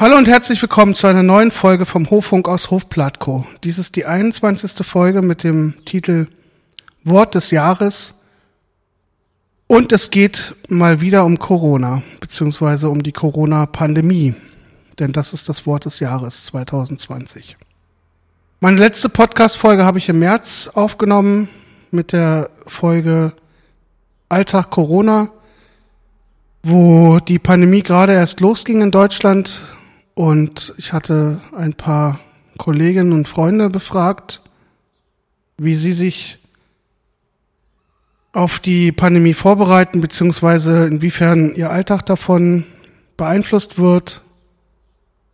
Hallo und herzlich willkommen zu einer neuen Folge vom Hoffunk aus Hofplatko. Dies ist die 21. Folge mit dem Titel Wort des Jahres. Und es geht mal wieder um Corona, beziehungsweise um die Corona-Pandemie. Denn das ist das Wort des Jahres 2020. Meine letzte Podcast-Folge habe ich im März aufgenommen mit der Folge Alltag Corona, wo die Pandemie gerade erst losging in Deutschland und ich hatte ein paar Kolleginnen und Freunde befragt, wie sie sich auf die Pandemie vorbereiten, beziehungsweise inwiefern ihr Alltag davon beeinflusst wird,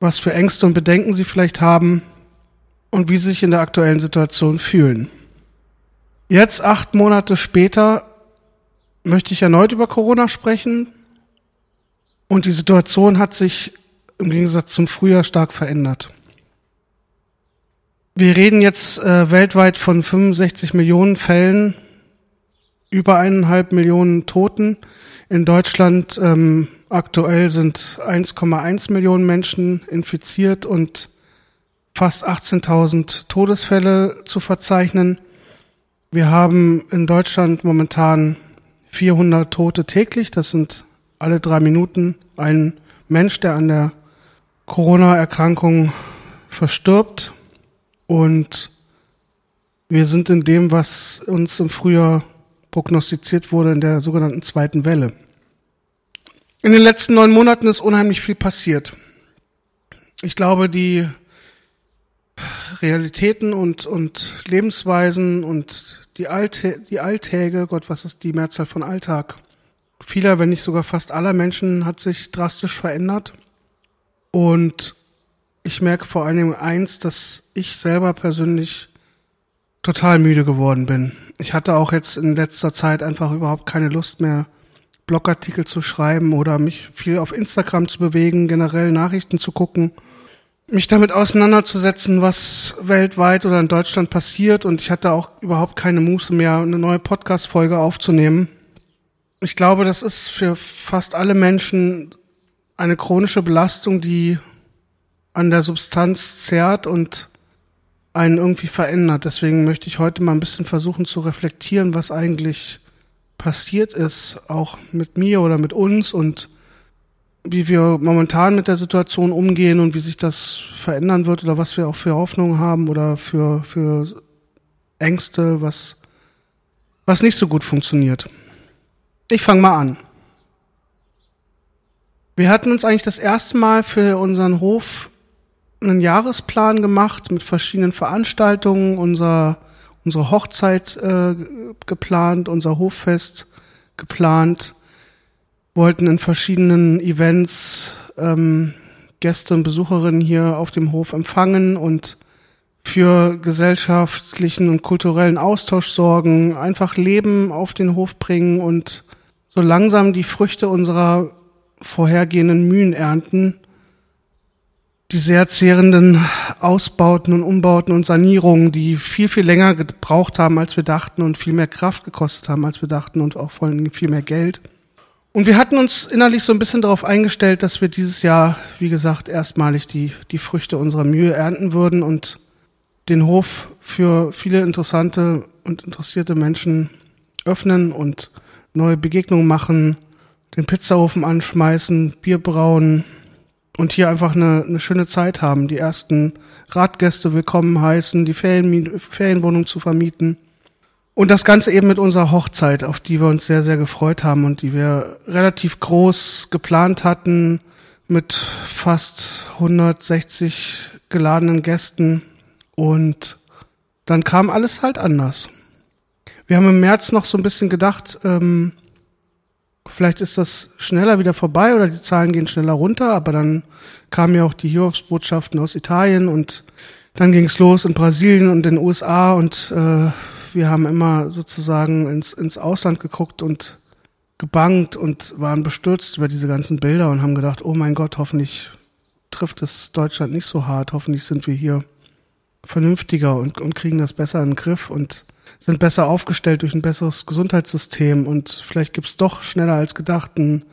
was für Ängste und Bedenken sie vielleicht haben und wie sie sich in der aktuellen Situation fühlen. Jetzt, acht Monate später, möchte ich erneut über Corona sprechen. Und die Situation hat sich im Gegensatz zum Frühjahr stark verändert. Wir reden jetzt äh, weltweit von 65 Millionen Fällen, über eineinhalb Millionen Toten. In Deutschland ähm, aktuell sind 1,1 Millionen Menschen infiziert und fast 18.000 Todesfälle zu verzeichnen. Wir haben in Deutschland momentan 400 Tote täglich. Das sind alle drei Minuten ein Mensch, der an der Corona-Erkrankung verstirbt. Und wir sind in dem, was uns im Frühjahr prognostiziert wurde, in der sogenannten zweiten Welle. In den letzten neun Monaten ist unheimlich viel passiert. Ich glaube, die Realitäten und, und Lebensweisen und die, Alte, die Alltäge, Gott, was ist die Mehrzahl von Alltag? Vieler, wenn nicht sogar fast aller Menschen hat sich drastisch verändert. Und ich merke vor allem eins, dass ich selber persönlich total müde geworden bin. Ich hatte auch jetzt in letzter Zeit einfach überhaupt keine Lust mehr, Blogartikel zu schreiben oder mich viel auf Instagram zu bewegen, generell Nachrichten zu gucken mich damit auseinanderzusetzen, was weltweit oder in Deutschland passiert. Und ich hatte auch überhaupt keine Muße mehr, eine neue Podcast-Folge aufzunehmen. Ich glaube, das ist für fast alle Menschen eine chronische Belastung, die an der Substanz zerrt und einen irgendwie verändert. Deswegen möchte ich heute mal ein bisschen versuchen zu reflektieren, was eigentlich passiert ist, auch mit mir oder mit uns und wie wir momentan mit der Situation umgehen und wie sich das verändern wird oder was wir auch für Hoffnungen haben oder für, für Ängste, was, was nicht so gut funktioniert. Ich fange mal an. Wir hatten uns eigentlich das erste Mal für unseren Hof einen Jahresplan gemacht mit verschiedenen Veranstaltungen, unser, unsere Hochzeit äh, geplant, unser Hoffest geplant wollten in verschiedenen Events ähm, Gäste und Besucherinnen hier auf dem Hof empfangen und für gesellschaftlichen und kulturellen Austausch sorgen, einfach Leben auf den Hof bringen und so langsam die Früchte unserer vorhergehenden Mühen ernten, die sehr zehrenden Ausbauten und Umbauten und Sanierungen, die viel, viel länger gebraucht haben, als wir dachten und viel mehr Kraft gekostet haben, als wir dachten und auch vor allem viel mehr Geld. Und wir hatten uns innerlich so ein bisschen darauf eingestellt, dass wir dieses Jahr, wie gesagt, erstmalig die, die Früchte unserer Mühe ernten würden und den Hof für viele interessante und interessierte Menschen öffnen und neue Begegnungen machen, den Pizzaofen anschmeißen, Bier brauen und hier einfach eine, eine schöne Zeit haben, die ersten Radgäste willkommen heißen, die Ferien, Ferienwohnung zu vermieten und das Ganze eben mit unserer Hochzeit, auf die wir uns sehr, sehr gefreut haben und die wir relativ groß geplant hatten mit fast 160 geladenen Gästen. Und dann kam alles halt anders. Wir haben im März noch so ein bisschen gedacht, ähm, vielleicht ist das schneller wieder vorbei oder die Zahlen gehen schneller runter, aber dann kamen ja auch die Hiobsbotschaften aus Italien und dann ging es los in Brasilien und in den USA und äh, wir haben immer sozusagen ins, ins Ausland geguckt und gebankt und waren bestürzt über diese ganzen Bilder und haben gedacht, oh mein Gott, hoffentlich trifft es Deutschland nicht so hart, hoffentlich sind wir hier vernünftiger und, und kriegen das besser in den Griff und sind besser aufgestellt durch ein besseres Gesundheitssystem und vielleicht gibt's doch schneller als gedacht ein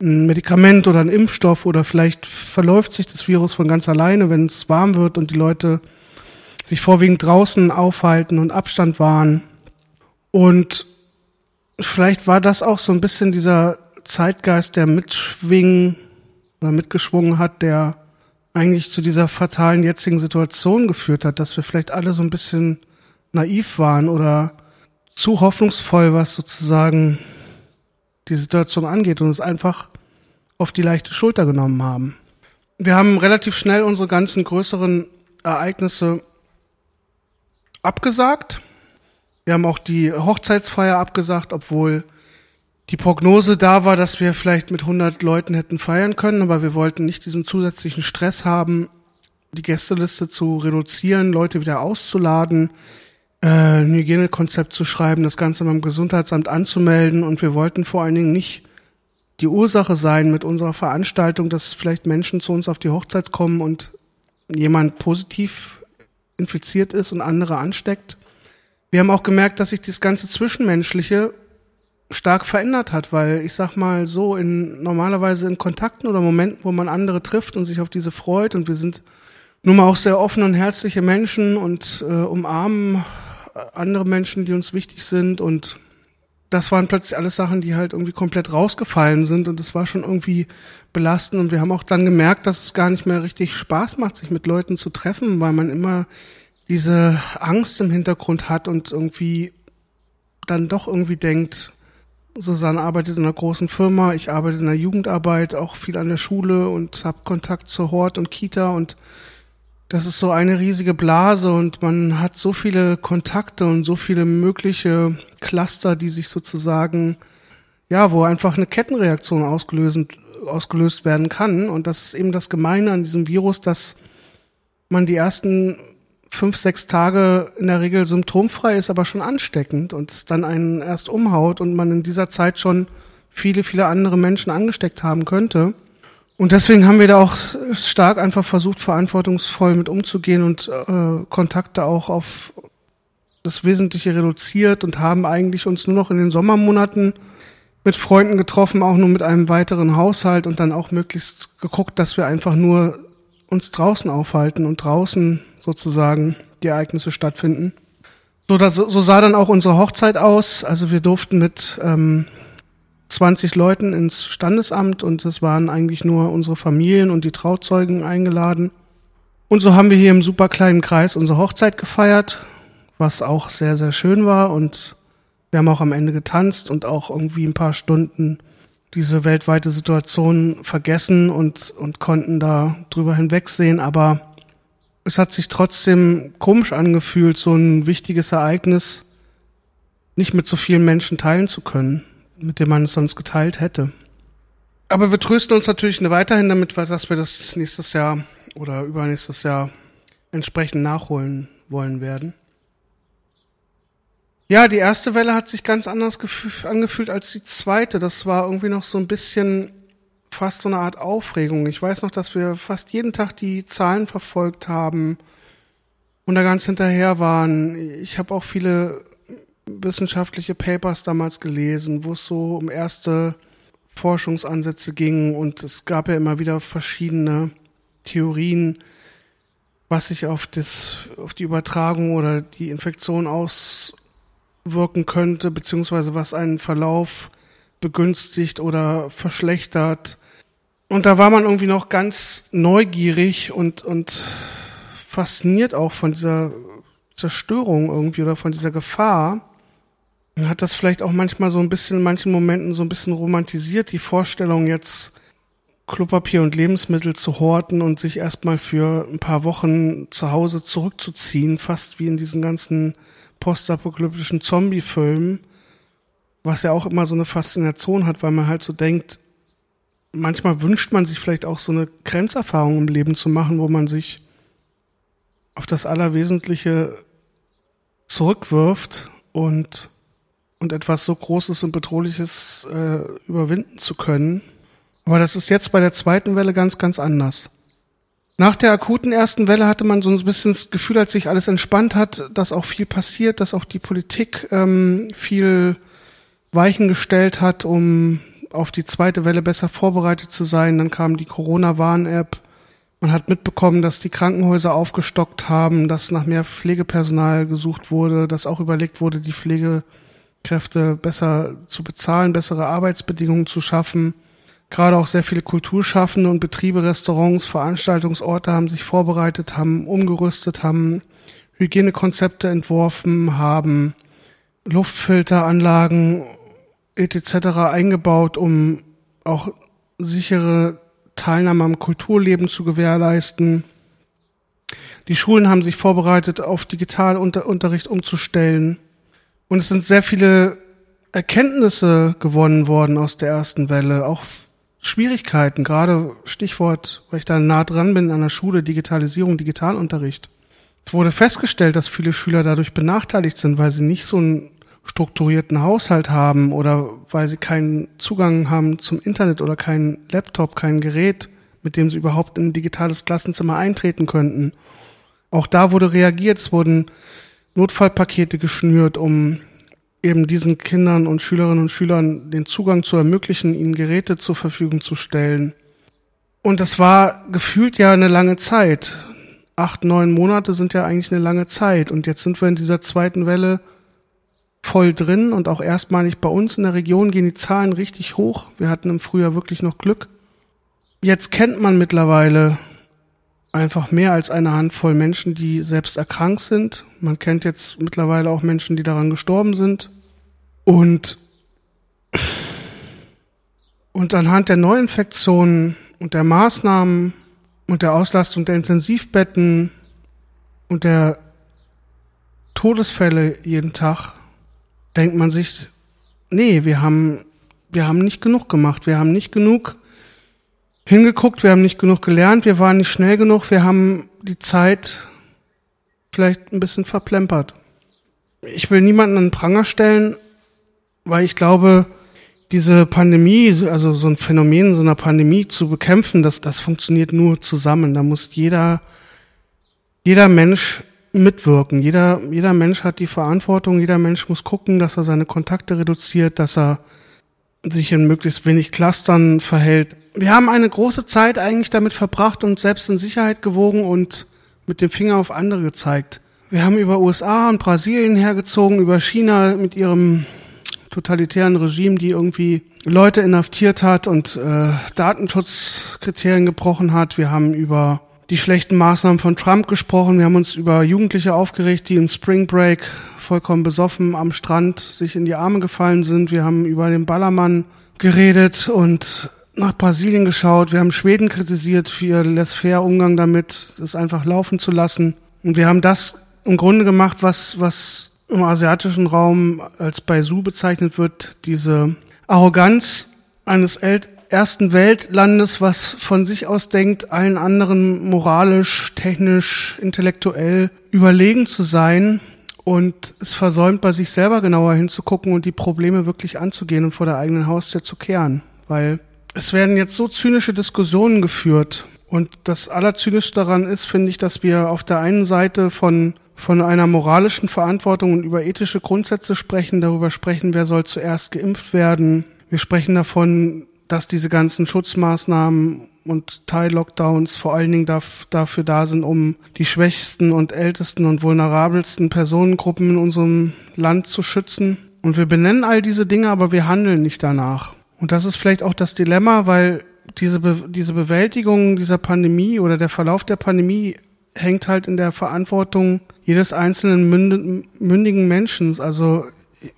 ein Medikament oder ein Impfstoff oder vielleicht verläuft sich das Virus von ganz alleine, wenn es warm wird und die Leute sich vorwiegend draußen aufhalten und Abstand wahren. Und vielleicht war das auch so ein bisschen dieser Zeitgeist, der mitschwingen oder mitgeschwungen hat, der eigentlich zu dieser fatalen jetzigen Situation geführt hat, dass wir vielleicht alle so ein bisschen naiv waren oder zu hoffnungsvoll, was sozusagen die Situation angeht und es einfach auf die leichte Schulter genommen haben. Wir haben relativ schnell unsere ganzen größeren Ereignisse abgesagt. Wir haben auch die Hochzeitsfeier abgesagt, obwohl die Prognose da war, dass wir vielleicht mit 100 Leuten hätten feiern können, aber wir wollten nicht diesen zusätzlichen Stress haben, die Gästeliste zu reduzieren, Leute wieder auszuladen, äh, ein Hygienekonzept zu schreiben, das Ganze beim Gesundheitsamt anzumelden und wir wollten vor allen Dingen nicht die Ursache sein mit unserer Veranstaltung, dass vielleicht Menschen zu uns auf die Hochzeit kommen und jemand positiv infiziert ist und andere ansteckt. Wir haben auch gemerkt, dass sich das ganze Zwischenmenschliche stark verändert hat, weil ich sag mal so in normalerweise in Kontakten oder Momenten, wo man andere trifft und sich auf diese freut und wir sind nun mal auch sehr offene und herzliche Menschen und äh, umarmen andere Menschen, die uns wichtig sind. Und das waren plötzlich alles Sachen, die halt irgendwie komplett rausgefallen sind. Und das war schon irgendwie belastend. Und wir haben auch dann gemerkt, dass es gar nicht mehr richtig Spaß macht, sich mit Leuten zu treffen, weil man immer diese Angst im Hintergrund hat und irgendwie dann doch irgendwie denkt, Susanne arbeitet in einer großen Firma, ich arbeite in der Jugendarbeit, auch viel an der Schule und habe Kontakt zur Hort und Kita und das ist so eine riesige Blase und man hat so viele Kontakte und so viele mögliche Cluster, die sich sozusagen, ja, wo einfach eine Kettenreaktion ausgelöst, ausgelöst werden kann. Und das ist eben das Gemeine an diesem Virus, dass man die ersten fünf, sechs Tage in der Regel symptomfrei ist, aber schon ansteckend und es dann einen erst umhaut und man in dieser Zeit schon viele, viele andere Menschen angesteckt haben könnte. Und deswegen haben wir da auch stark einfach versucht, verantwortungsvoll mit umzugehen und äh, Kontakte auch auf das Wesentliche reduziert und haben eigentlich uns nur noch in den Sommermonaten mit Freunden getroffen, auch nur mit einem weiteren Haushalt und dann auch möglichst geguckt, dass wir einfach nur uns draußen aufhalten und draußen sozusagen die Ereignisse stattfinden. So, das, so sah dann auch unsere Hochzeit aus. Also wir durften mit ähm, 20 Leuten ins Standesamt und es waren eigentlich nur unsere Familien und die Trauzeugen eingeladen. Und so haben wir hier im super kleinen Kreis unsere Hochzeit gefeiert, was auch sehr, sehr schön war. Und wir haben auch am Ende getanzt und auch irgendwie ein paar Stunden diese weltweite Situation vergessen und, und konnten da drüber hinwegsehen, aber es hat sich trotzdem komisch angefühlt, so ein wichtiges Ereignis nicht mit so vielen Menschen teilen zu können mit dem man es sonst geteilt hätte. Aber wir trösten uns natürlich weiterhin damit, dass wir das nächstes Jahr oder übernächstes Jahr entsprechend nachholen wollen werden. Ja, die erste Welle hat sich ganz anders angefühlt als die zweite. Das war irgendwie noch so ein bisschen fast so eine Art Aufregung. Ich weiß noch, dass wir fast jeden Tag die Zahlen verfolgt haben und da ganz hinterher waren. Ich habe auch viele wissenschaftliche Papers damals gelesen, wo es so um erste Forschungsansätze ging und es gab ja immer wieder verschiedene Theorien, was sich auf das, auf die Übertragung oder die Infektion auswirken könnte, beziehungsweise was einen Verlauf begünstigt oder verschlechtert. Und da war man irgendwie noch ganz neugierig und, und fasziniert auch von dieser Zerstörung irgendwie oder von dieser Gefahr hat das vielleicht auch manchmal so ein bisschen in manchen Momenten so ein bisschen romantisiert, die Vorstellung jetzt Klopapier und Lebensmittel zu horten und sich erstmal für ein paar Wochen zu Hause zurückzuziehen, fast wie in diesen ganzen postapokalyptischen Zombie-Filmen, was ja auch immer so eine Faszination hat, weil man halt so denkt, manchmal wünscht man sich vielleicht auch so eine Grenzerfahrung im Leben zu machen, wo man sich auf das Allerwesentliche zurückwirft und und etwas so Großes und Bedrohliches äh, überwinden zu können. Aber das ist jetzt bei der zweiten Welle ganz, ganz anders. Nach der akuten ersten Welle hatte man so ein bisschen das Gefühl, als sich alles entspannt hat, dass auch viel passiert, dass auch die Politik ähm, viel Weichen gestellt hat, um auf die zweite Welle besser vorbereitet zu sein. Dann kam die Corona-Warn-App. Man hat mitbekommen, dass die Krankenhäuser aufgestockt haben, dass nach mehr Pflegepersonal gesucht wurde, dass auch überlegt wurde, die Pflegekräfte besser zu bezahlen, bessere Arbeitsbedingungen zu schaffen. Gerade auch sehr viele Kulturschaffende und Betriebe, Restaurants, Veranstaltungsorte haben sich vorbereitet, haben umgerüstet, haben Hygienekonzepte entworfen, haben Luftfilteranlagen etc. eingebaut, um auch sichere Teilnahme am Kulturleben zu gewährleisten. Die Schulen haben sich vorbereitet, auf Digitalunterricht umzustellen. Und es sind sehr viele Erkenntnisse gewonnen worden aus der ersten Welle, auch Schwierigkeiten, gerade Stichwort, weil ich da nah dran bin an der Schule, Digitalisierung, Digitalunterricht. Es wurde festgestellt, dass viele Schüler dadurch benachteiligt sind, weil sie nicht so einen strukturierten Haushalt haben oder weil sie keinen Zugang haben zum Internet oder keinen Laptop, kein Gerät, mit dem sie überhaupt in ein digitales Klassenzimmer eintreten könnten. Auch da wurde reagiert, es wurden Notfallpakete geschnürt, um eben diesen Kindern und Schülerinnen und Schülern den Zugang zu ermöglichen, ihnen Geräte zur Verfügung zu stellen. Und das war gefühlt ja eine lange Zeit acht, neun Monate sind ja eigentlich eine lange Zeit. Und jetzt sind wir in dieser zweiten Welle voll drin und auch erstmalig bei uns in der Region gehen die Zahlen richtig hoch. Wir hatten im Frühjahr wirklich noch Glück. Jetzt kennt man mittlerweile einfach mehr als eine Handvoll Menschen, die selbst erkrankt sind. Man kennt jetzt mittlerweile auch Menschen, die daran gestorben sind. Und, und anhand der Neuinfektionen und der Maßnahmen und der Auslastung der Intensivbetten und der Todesfälle jeden Tag denkt man sich, nee, wir haben, wir haben nicht genug gemacht, wir haben nicht genug hingeguckt, wir haben nicht genug gelernt, wir waren nicht schnell genug, wir haben die Zeit vielleicht ein bisschen verplempert. Ich will niemanden an den Pranger stellen, weil ich glaube, diese Pandemie, also so ein Phänomen so einer Pandemie zu bekämpfen, das, das funktioniert nur zusammen. Da muss jeder, jeder Mensch mitwirken. Jeder, jeder Mensch hat die Verantwortung. Jeder Mensch muss gucken, dass er seine Kontakte reduziert, dass er sich in möglichst wenig Clustern verhält. Wir haben eine große Zeit eigentlich damit verbracht und selbst in Sicherheit gewogen und mit dem Finger auf andere gezeigt. Wir haben über USA und Brasilien hergezogen, über China mit ihrem totalitären Regime, die irgendwie Leute inhaftiert hat und äh, Datenschutzkriterien gebrochen hat. Wir haben über die schlechten Maßnahmen von Trump gesprochen. Wir haben uns über Jugendliche aufgeregt, die im Spring Break vollkommen besoffen am Strand sich in die Arme gefallen sind. Wir haben über den Ballermann geredet und nach Brasilien geschaut. Wir haben Schweden kritisiert für ihr laissez Umgang damit, das einfach laufen zu lassen. Und wir haben das im Grunde gemacht, was, was im asiatischen Raum als Baisu bezeichnet wird, diese Arroganz eines ersten Weltlandes, was von sich aus denkt, allen anderen moralisch, technisch, intellektuell überlegen zu sein und es versäumt, bei sich selber genauer hinzugucken und die Probleme wirklich anzugehen und vor der eigenen Haustür zu kehren. Weil es werden jetzt so zynische Diskussionen geführt. Und das Allerzynischste daran ist, finde ich, dass wir auf der einen Seite von von einer moralischen Verantwortung und über ethische Grundsätze sprechen, darüber sprechen, wer soll zuerst geimpft werden. Wir sprechen davon, dass diese ganzen Schutzmaßnahmen und Teil-Lockdowns vor allen Dingen dafür da sind, um die schwächsten und ältesten und vulnerabelsten Personengruppen in unserem Land zu schützen. Und wir benennen all diese Dinge, aber wir handeln nicht danach. Und das ist vielleicht auch das Dilemma, weil diese, Be diese Bewältigung dieser Pandemie oder der Verlauf der Pandemie hängt halt in der Verantwortung jedes einzelnen mündigen Menschen. Also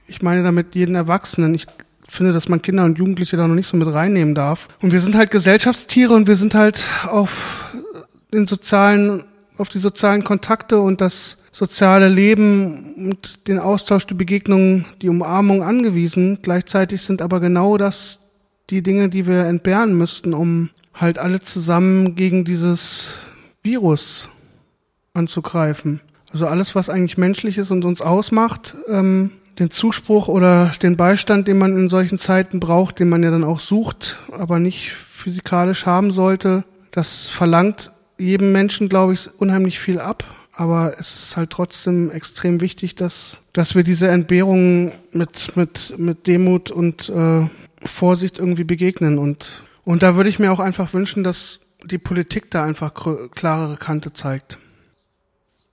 ich meine damit jeden Erwachsenen. Ich finde, dass man Kinder und Jugendliche da noch nicht so mit reinnehmen darf. Und wir sind halt Gesellschaftstiere und wir sind halt auf den sozialen, auf die sozialen Kontakte und das soziale Leben und den Austausch, die Begegnung, die Umarmung angewiesen. Gleichzeitig sind aber genau das die Dinge, die wir entbehren müssten, um halt alle zusammen gegen dieses Virus anzugreifen. Also alles, was eigentlich menschlich ist und uns ausmacht, ähm, den Zuspruch oder den Beistand, den man in solchen Zeiten braucht, den man ja dann auch sucht, aber nicht physikalisch haben sollte, das verlangt jedem Menschen, glaube ich, unheimlich viel ab. Aber es ist halt trotzdem extrem wichtig, dass, dass wir diese Entbehrungen mit, mit, mit Demut und äh, Vorsicht irgendwie begegnen. Und, und da würde ich mir auch einfach wünschen, dass die Politik da einfach klarere Kante zeigt.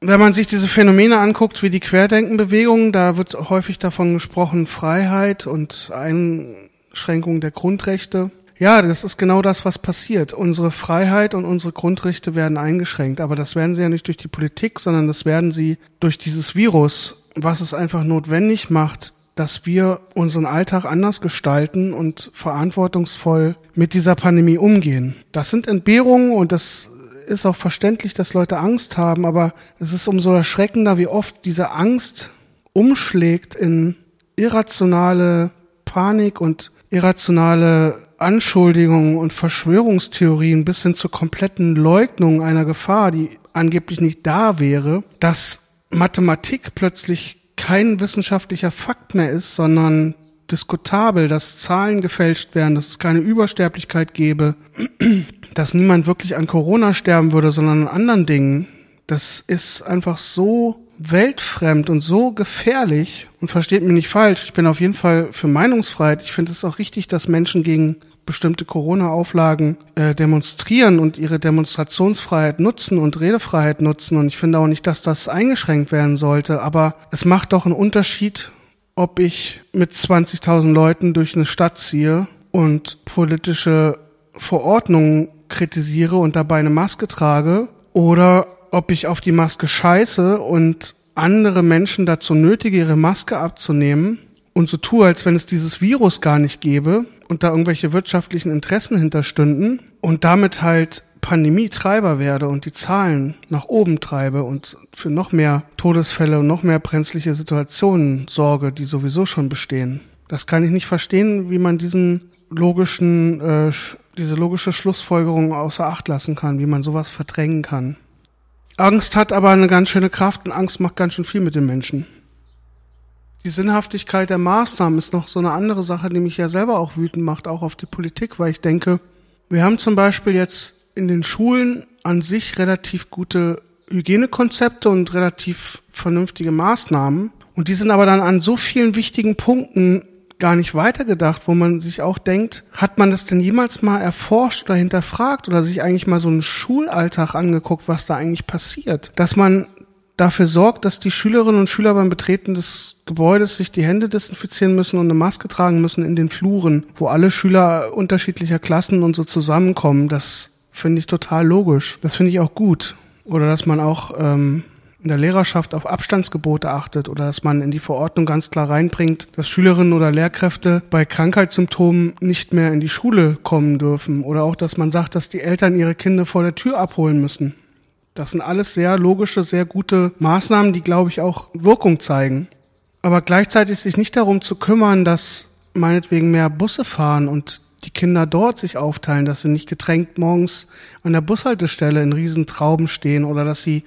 Wenn man sich diese Phänomene anguckt, wie die Querdenkenbewegung, da wird häufig davon gesprochen, Freiheit und Einschränkung der Grundrechte. Ja, das ist genau das, was passiert. Unsere Freiheit und unsere Grundrechte werden eingeschränkt, aber das werden sie ja nicht durch die Politik, sondern das werden sie durch dieses Virus, was es einfach notwendig macht, dass wir unseren Alltag anders gestalten und verantwortungsvoll mit dieser Pandemie umgehen. Das sind Entbehrungen und das ist auch verständlich, dass Leute Angst haben, aber es ist umso erschreckender, wie oft diese Angst umschlägt in irrationale Panik und irrationale Anschuldigungen und Verschwörungstheorien bis hin zur kompletten Leugnung einer Gefahr, die angeblich nicht da wäre, dass Mathematik plötzlich kein wissenschaftlicher Fakt mehr ist, sondern diskutabel, dass Zahlen gefälscht werden, dass es keine Übersterblichkeit gäbe, dass niemand wirklich an Corona sterben würde, sondern an anderen Dingen. Das ist einfach so weltfremd und so gefährlich und versteht mich nicht falsch. Ich bin auf jeden Fall für Meinungsfreiheit. Ich finde es auch richtig, dass Menschen gegen bestimmte Corona-Auflagen äh, demonstrieren und ihre Demonstrationsfreiheit nutzen und Redefreiheit nutzen. Und ich finde auch nicht, dass das eingeschränkt werden sollte. Aber es macht doch einen Unterschied, ob ich mit 20.000 Leuten durch eine Stadt ziehe und politische Verordnungen kritisiere und dabei eine Maske trage oder ob ich auf die Maske scheiße und andere Menschen dazu nötige, ihre Maske abzunehmen und so tue, als wenn es dieses Virus gar nicht gäbe und da irgendwelche wirtschaftlichen Interessen hinterstünden und damit halt Pandemietreiber werde und die Zahlen nach oben treibe und für noch mehr Todesfälle und noch mehr brenzliche Situationen sorge, die sowieso schon bestehen. Das kann ich nicht verstehen, wie man diesen logischen, äh, diese logische Schlussfolgerung außer Acht lassen kann, wie man sowas verdrängen kann. Angst hat aber eine ganz schöne Kraft und Angst macht ganz schön viel mit den Menschen. Die Sinnhaftigkeit der Maßnahmen ist noch so eine andere Sache, die mich ja selber auch wütend macht, auch auf die Politik, weil ich denke, wir haben zum Beispiel jetzt in den Schulen an sich relativ gute Hygienekonzepte und relativ vernünftige Maßnahmen. Und die sind aber dann an so vielen wichtigen Punkten gar nicht weitergedacht, wo man sich auch denkt, hat man das denn jemals mal erforscht oder hinterfragt oder sich eigentlich mal so einen Schulalltag angeguckt, was da eigentlich passiert? Dass man dafür sorgt, dass die Schülerinnen und Schüler beim Betreten des Gebäudes sich die Hände desinfizieren müssen und eine Maske tragen müssen in den Fluren, wo alle Schüler unterschiedlicher Klassen und so zusammenkommen. Das finde ich total logisch. Das finde ich auch gut. Oder dass man auch ähm, in der Lehrerschaft auf Abstandsgebote achtet oder dass man in die Verordnung ganz klar reinbringt, dass Schülerinnen oder Lehrkräfte bei Krankheitssymptomen nicht mehr in die Schule kommen dürfen oder auch, dass man sagt, dass die Eltern ihre Kinder vor der Tür abholen müssen. Das sind alles sehr logische, sehr gute Maßnahmen, die, glaube ich, auch Wirkung zeigen. Aber gleichzeitig sich nicht darum zu kümmern, dass meinetwegen mehr Busse fahren und die Kinder dort sich aufteilen, dass sie nicht getränkt morgens an der Bushaltestelle in Riesentrauben stehen oder dass sie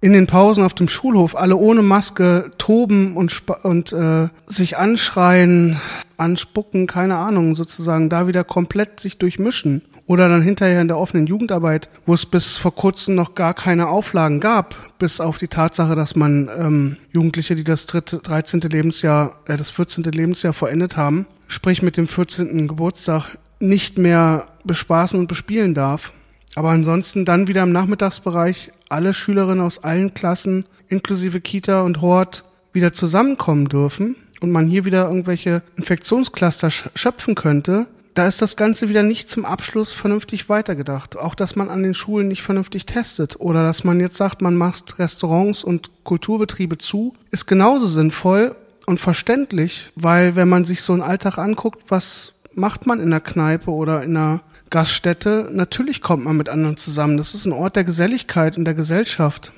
in den Pausen auf dem Schulhof alle ohne Maske toben und, und äh, sich anschreien, anspucken, keine Ahnung, sozusagen da wieder komplett sich durchmischen. Oder dann hinterher in der offenen Jugendarbeit, wo es bis vor kurzem noch gar keine Auflagen gab, bis auf die Tatsache, dass man ähm, Jugendliche, die das dritte, 13. Lebensjahr, äh, das 14. Lebensjahr verendet haben, sprich mit dem 14. Geburtstag, nicht mehr bespaßen und bespielen darf. Aber ansonsten dann wieder im Nachmittagsbereich alle Schülerinnen aus allen Klassen, inklusive Kita und Hort, wieder zusammenkommen dürfen und man hier wieder irgendwelche Infektionscluster schöpfen könnte, da ist das Ganze wieder nicht zum Abschluss vernünftig weitergedacht. Auch, dass man an den Schulen nicht vernünftig testet oder dass man jetzt sagt, man macht Restaurants und Kulturbetriebe zu, ist genauso sinnvoll und verständlich, weil wenn man sich so einen Alltag anguckt, was macht man in der Kneipe oder in einer Gaststätte? Natürlich kommt man mit anderen zusammen. Das ist ein Ort der Geselligkeit und der Gesellschaft.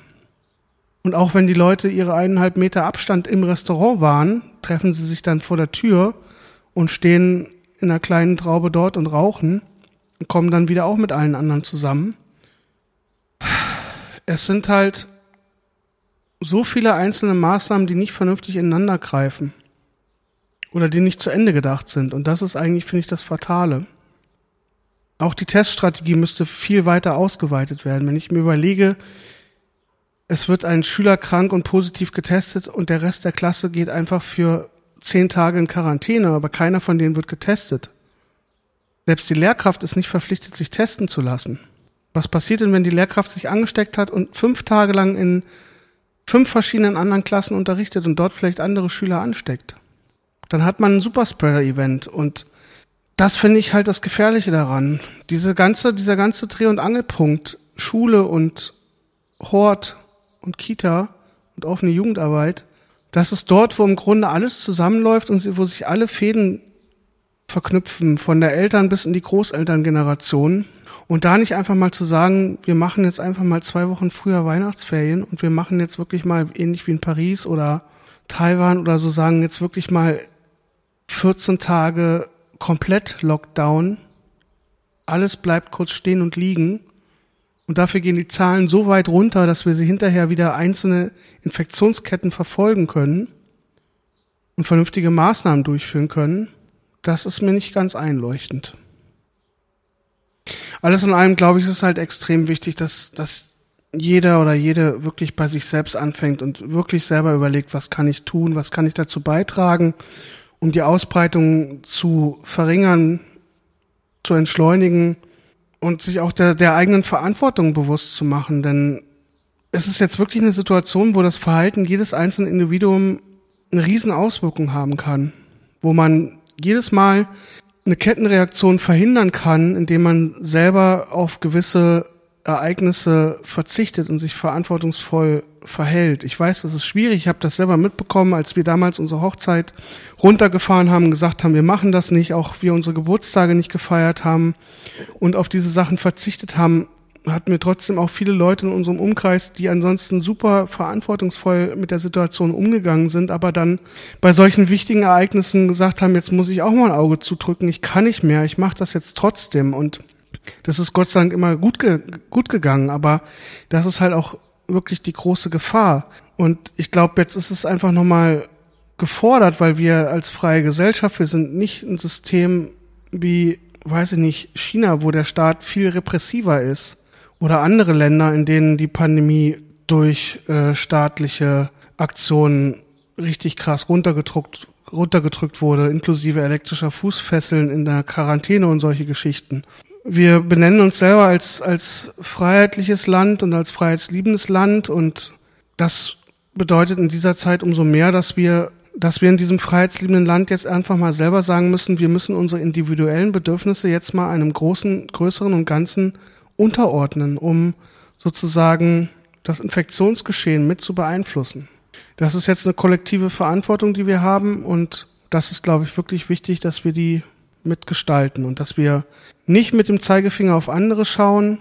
Und auch wenn die Leute ihre eineinhalb Meter Abstand im Restaurant waren, treffen sie sich dann vor der Tür und stehen in einer kleinen Traube dort und rauchen und kommen dann wieder auch mit allen anderen zusammen. Es sind halt so viele einzelne Maßnahmen, die nicht vernünftig ineinander greifen oder die nicht zu Ende gedacht sind. Und das ist eigentlich, finde ich, das Fatale. Auch die Teststrategie müsste viel weiter ausgeweitet werden. Wenn ich mir überlege, es wird ein Schüler krank und positiv getestet und der Rest der Klasse geht einfach für zehn Tage in Quarantäne, aber keiner von denen wird getestet. Selbst die Lehrkraft ist nicht verpflichtet, sich testen zu lassen. Was passiert denn, wenn die Lehrkraft sich angesteckt hat und fünf Tage lang in fünf verschiedenen anderen Klassen unterrichtet und dort vielleicht andere Schüler ansteckt? Dann hat man ein Superspreader-Event und das finde ich halt das Gefährliche daran. Diese ganze, dieser ganze Dreh- und Angelpunkt, Schule und Hort und Kita und offene Jugendarbeit, das ist dort, wo im Grunde alles zusammenläuft und wo sich alle Fäden verknüpfen, von der Eltern bis in die Großelterngeneration. Und da nicht einfach mal zu sagen, wir machen jetzt einfach mal zwei Wochen früher Weihnachtsferien und wir machen jetzt wirklich mal ähnlich wie in Paris oder Taiwan oder so sagen, jetzt wirklich mal 14 Tage komplett Lockdown. Alles bleibt kurz stehen und liegen. Und dafür gehen die Zahlen so weit runter, dass wir sie hinterher wieder einzelne Infektionsketten verfolgen können und vernünftige Maßnahmen durchführen können. Das ist mir nicht ganz einleuchtend. Alles in allem, glaube ich, ist es halt extrem wichtig, dass, dass jeder oder jede wirklich bei sich selbst anfängt und wirklich selber überlegt, was kann ich tun, was kann ich dazu beitragen, um die Ausbreitung zu verringern, zu entschleunigen und sich auch der, der eigenen Verantwortung bewusst zu machen. Denn es ist jetzt wirklich eine Situation, wo das Verhalten jedes einzelnen Individuum eine riesen Auswirkung haben kann, wo man jedes Mal eine Kettenreaktion verhindern kann, indem man selber auf gewisse Ereignisse verzichtet und sich verantwortungsvoll verhält. Ich weiß, das ist schwierig. Ich habe das selber mitbekommen, als wir damals unsere Hochzeit runtergefahren haben, gesagt haben, wir machen das nicht, auch wir unsere Geburtstage nicht gefeiert haben und auf diese Sachen verzichtet haben, hatten wir trotzdem auch viele Leute in unserem Umkreis, die ansonsten super verantwortungsvoll mit der Situation umgegangen sind, aber dann bei solchen wichtigen Ereignissen gesagt haben, jetzt muss ich auch mal ein Auge zudrücken, ich kann nicht mehr, ich mache das jetzt trotzdem. Und das ist Gott sei Dank immer gut, ge gut gegangen, aber das ist halt auch wirklich die große Gefahr. Und ich glaube, jetzt ist es einfach nochmal gefordert, weil wir als freie Gesellschaft, wir sind nicht ein System wie, weiß ich nicht, China, wo der Staat viel repressiver ist. Oder andere Länder, in denen die Pandemie durch äh, staatliche Aktionen richtig krass runtergedruckt, runtergedrückt wurde, inklusive elektrischer Fußfesseln in der Quarantäne und solche Geschichten wir benennen uns selber als, als freiheitliches Land und als freiheitsliebendes Land und das bedeutet in dieser Zeit umso mehr, dass wir, dass wir in diesem freiheitsliebenden Land jetzt einfach mal selber sagen müssen, wir müssen unsere individuellen Bedürfnisse jetzt mal einem großen, größeren und ganzen unterordnen, um sozusagen das Infektionsgeschehen mit zu beeinflussen. Das ist jetzt eine kollektive Verantwortung, die wir haben und das ist, glaube ich, wirklich wichtig, dass wir die mitgestalten und dass wir nicht mit dem Zeigefinger auf andere schauen,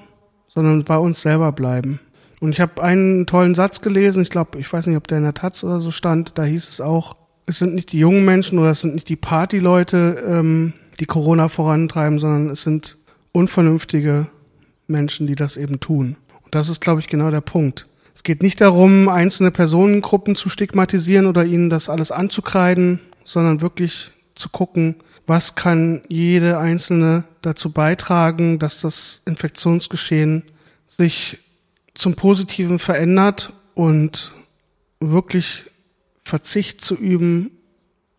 sondern bei uns selber bleiben. Und ich habe einen tollen Satz gelesen, ich glaube, ich weiß nicht, ob der in der Taz oder so stand, da hieß es auch, es sind nicht die jungen Menschen oder es sind nicht die Partyleute, ähm, die Corona vorantreiben, sondern es sind unvernünftige Menschen, die das eben tun. Und das ist, glaube ich, genau der Punkt. Es geht nicht darum, einzelne Personengruppen zu stigmatisieren oder ihnen das alles anzukreiden, sondern wirklich zu gucken, was kann jede einzelne dazu beitragen, dass das Infektionsgeschehen sich zum Positiven verändert und wirklich Verzicht zu üben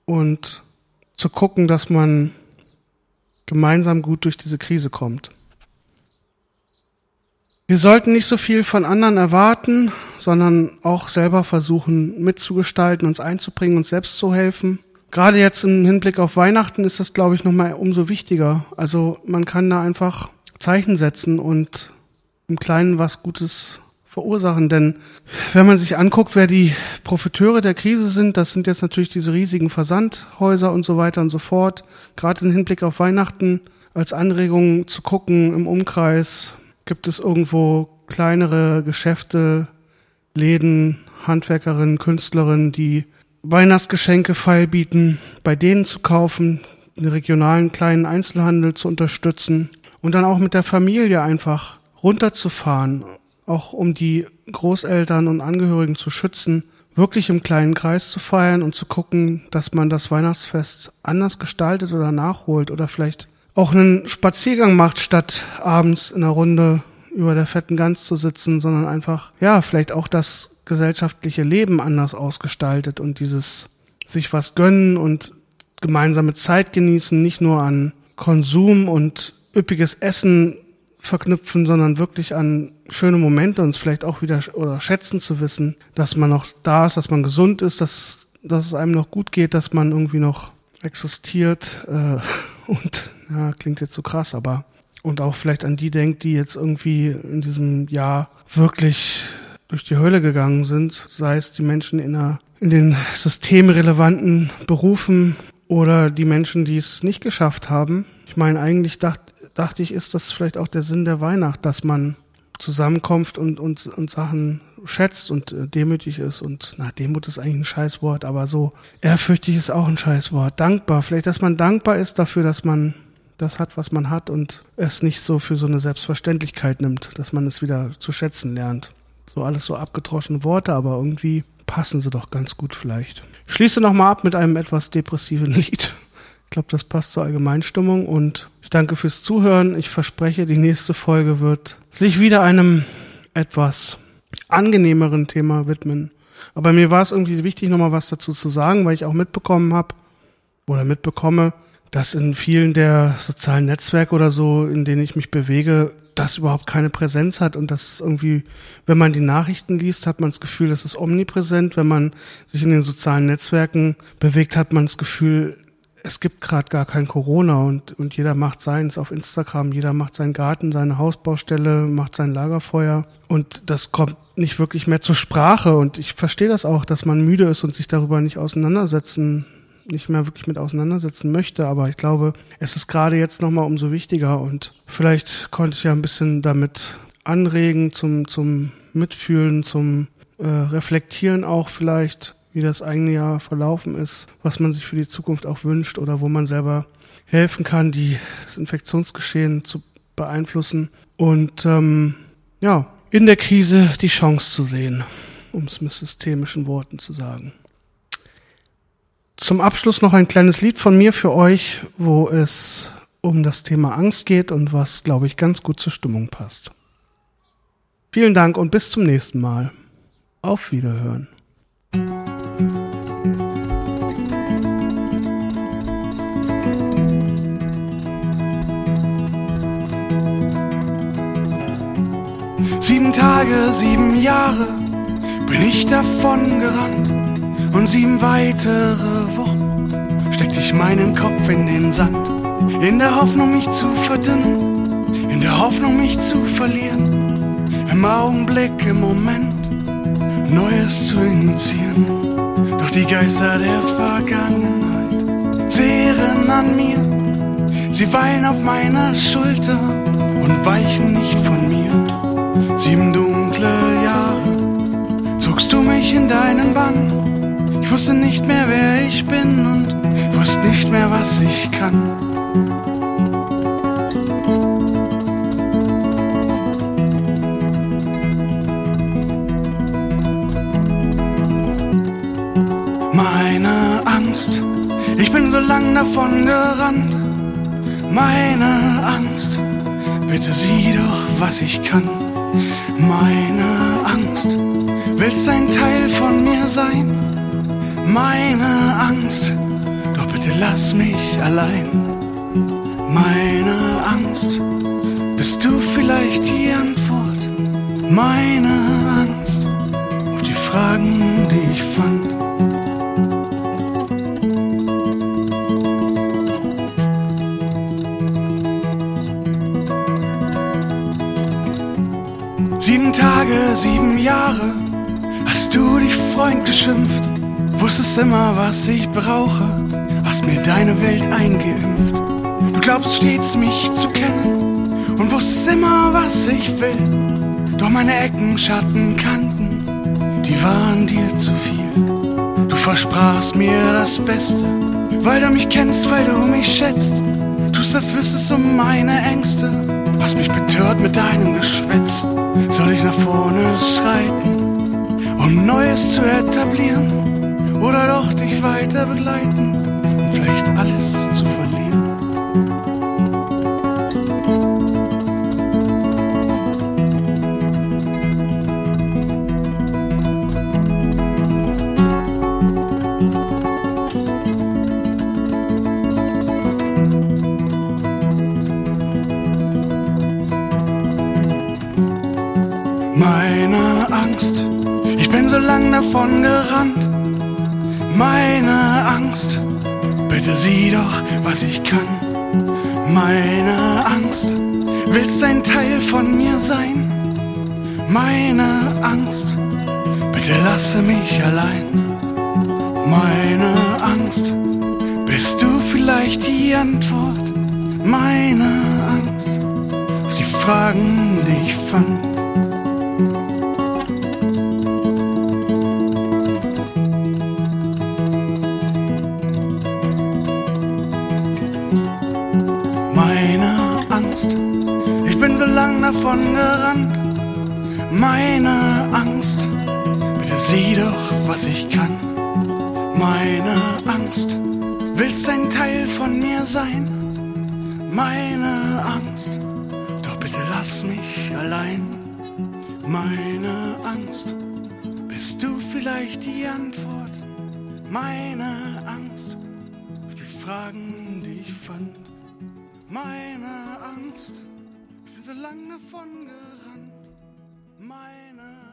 und zu gucken, dass man gemeinsam gut durch diese Krise kommt. Wir sollten nicht so viel von anderen erwarten, sondern auch selber versuchen mitzugestalten, uns einzubringen, uns selbst zu helfen gerade jetzt im Hinblick auf Weihnachten ist das, glaube ich, nochmal umso wichtiger. Also man kann da einfach Zeichen setzen und im Kleinen was Gutes verursachen. Denn wenn man sich anguckt, wer die Profiteure der Krise sind, das sind jetzt natürlich diese riesigen Versandhäuser und so weiter und so fort. Gerade im Hinblick auf Weihnachten als Anregung zu gucken im Umkreis, gibt es irgendwo kleinere Geschäfte, Läden, Handwerkerinnen, Künstlerinnen, die Weihnachtsgeschenke feilbieten, bei denen zu kaufen, den regionalen kleinen Einzelhandel zu unterstützen und dann auch mit der Familie einfach runterzufahren, auch um die Großeltern und Angehörigen zu schützen, wirklich im kleinen Kreis zu feiern und zu gucken, dass man das Weihnachtsfest anders gestaltet oder nachholt oder vielleicht auch einen Spaziergang macht, statt abends in einer Runde über der fetten Gans zu sitzen, sondern einfach, ja, vielleicht auch das gesellschaftliche Leben anders ausgestaltet und dieses sich was gönnen und gemeinsame Zeit genießen, nicht nur an Konsum und üppiges Essen verknüpfen, sondern wirklich an schöne Momente uns vielleicht auch wieder oder schätzen zu wissen, dass man noch da ist, dass man gesund ist, dass, dass es einem noch gut geht, dass man irgendwie noch existiert äh, und ja, klingt jetzt so krass, aber und auch vielleicht an die denkt, die jetzt irgendwie in diesem Jahr wirklich durch die Hölle gegangen sind, sei es die Menschen in, einer, in den systemrelevanten Berufen oder die Menschen, die es nicht geschafft haben. Ich meine, eigentlich dacht, dachte ich, ist das vielleicht auch der Sinn der Weihnacht, dass man zusammenkommt und, und, und Sachen schätzt und äh, demütig ist. Und na, Demut ist eigentlich ein Scheißwort, aber so ehrfürchtig ist auch ein Scheißwort. Dankbar. Vielleicht, dass man dankbar ist dafür, dass man das hat, was man hat und es nicht so für so eine Selbstverständlichkeit nimmt, dass man es wieder zu schätzen lernt. So alles so abgetroschene Worte, aber irgendwie passen sie doch ganz gut vielleicht. Ich schließe nochmal ab mit einem etwas depressiven Lied. Ich glaube, das passt zur Allgemeinstimmung und ich danke fürs Zuhören. Ich verspreche, die nächste Folge wird sich wieder einem etwas angenehmeren Thema widmen. Aber mir war es irgendwie wichtig, nochmal was dazu zu sagen, weil ich auch mitbekommen habe oder mitbekomme, dass in vielen der sozialen Netzwerke oder so, in denen ich mich bewege, das überhaupt keine Präsenz hat und das irgendwie, wenn man die Nachrichten liest, hat man das Gefühl, das ist omnipräsent. Wenn man sich in den sozialen Netzwerken bewegt, hat man das Gefühl, es gibt gerade gar kein Corona und, und jeder macht seins auf Instagram, jeder macht seinen Garten, seine Hausbaustelle, macht sein Lagerfeuer und das kommt nicht wirklich mehr zur Sprache und ich verstehe das auch, dass man müde ist und sich darüber nicht auseinandersetzen nicht mehr wirklich mit auseinandersetzen möchte. Aber ich glaube, es ist gerade jetzt nochmal umso wichtiger und vielleicht konnte ich ja ein bisschen damit anregen zum, zum Mitfühlen, zum äh, Reflektieren auch vielleicht, wie das eigene Jahr verlaufen ist, was man sich für die Zukunft auch wünscht oder wo man selber helfen kann, die, das Infektionsgeschehen zu beeinflussen und ähm, ja, in der Krise die Chance zu sehen, um es mit systemischen Worten zu sagen. Zum Abschluss noch ein kleines Lied von mir für euch, wo es um das Thema Angst geht und was, glaube ich, ganz gut zur Stimmung passt. Vielen Dank und bis zum nächsten Mal. Auf Wiederhören. Sieben Tage, sieben Jahre bin ich davon gerannt und sieben weitere Wochen steckte ich meinen Kopf in den Sand, in der Hoffnung, mich zu verdünnen, in der Hoffnung, mich zu verlieren, im Augenblick, im Moment, Neues zu initiieren. Doch die Geister der Vergangenheit zehren an mir, sie weilen auf meiner Schulter und weichen nicht von mir. Sieben dunkle Jahre zogst du mich in deinen Bann wusste nicht mehr, wer ich bin und wusste nicht mehr, was ich kann. Meine Angst, ich bin so lang davon gerannt. Meine Angst, bitte sieh doch, was ich kann. Meine Angst, willst ein Teil von mir sein? Meine Angst, doch bitte lass mich allein. Meine Angst, bist du vielleicht die Antwort? Meine Angst auf die Fragen, die ich fand. Sieben Tage, sieben Jahre hast du dich Freund geschimpft wusstest immer, was ich brauche, hast mir deine Welt eingeimpft. Du glaubst stets, mich zu kennen und wusstest immer, was ich will. Doch meine Ecken, Schatten, Kanten, die waren dir zu viel. Du versprachst mir das Beste, weil du mich kennst, weil du mich schätzt. Tust das wüsstest um meine Ängste, hast mich betört mit deinem Geschwätz. Soll ich nach vorne schreiten, um Neues zu etablieren? oder doch dich weiter begleiten, um vielleicht alles zu verlieren. Meine Angst, ich bin so lang davon gerannt Angst, bitte sieh doch, was ich kann. Meine Angst, willst ein Teil von mir sein? Meine Angst, bitte lasse mich allein. Meine Angst, bist du vielleicht die Antwort? Meine Angst auf die Fragen, die ich fand. So lang davon gerannt. Meine Angst, bitte sieh doch, was ich kann. Meine Angst, willst ein Teil von mir sein? Meine Angst, doch bitte lass mich allein. Meine Angst, bist du vielleicht die Antwort? Meine Angst auf die Fragen, die ich fand. Meine Angst, so lang davon gerannt. Meine